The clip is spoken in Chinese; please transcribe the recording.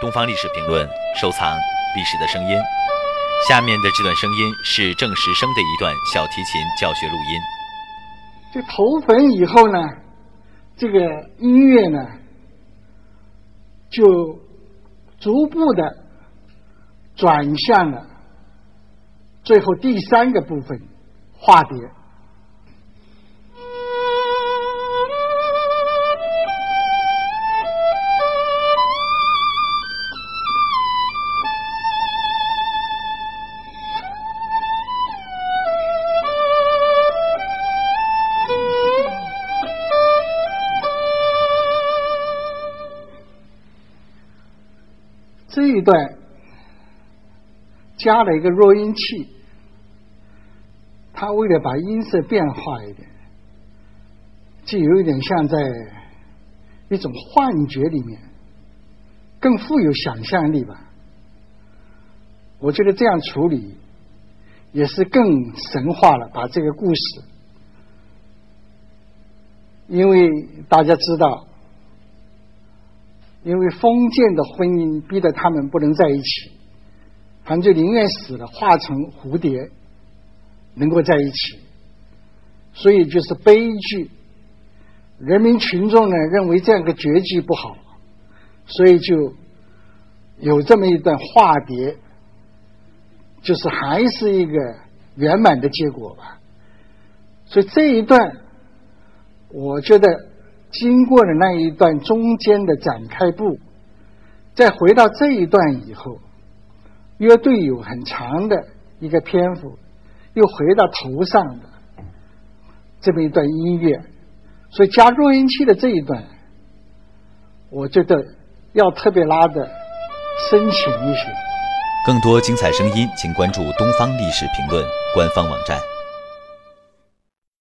东方历史评论》，收藏历史的声音。下面的这段声音是郑时生的一段小提琴教学录音。这投坟以后呢，这个音乐呢，就逐步的转向了最后第三个部分——化蝶。这一段加了一个弱音器，他为了把音色变化一点，就有一点像在一种幻觉里面，更富有想象力吧。我觉得这样处理也是更神话了，把这个故事，因为大家知道。因为封建的婚姻逼得他们不能在一起，他们就宁愿死了，化成蝴蝶，能够在一起。所以就是悲剧。人民群众呢认为这样个结局不好，所以就有这么一段化蝶，就是还是一个圆满的结果吧。所以这一段，我觉得。经过了那一段中间的展开部，再回到这一段以后，乐队有很长的一个篇幅，又回到头上的这么一段音乐，所以加弱音器的这一段，我觉得要特别拉的深情一些。更多精彩声音，请关注《东方历史评论》官方网站。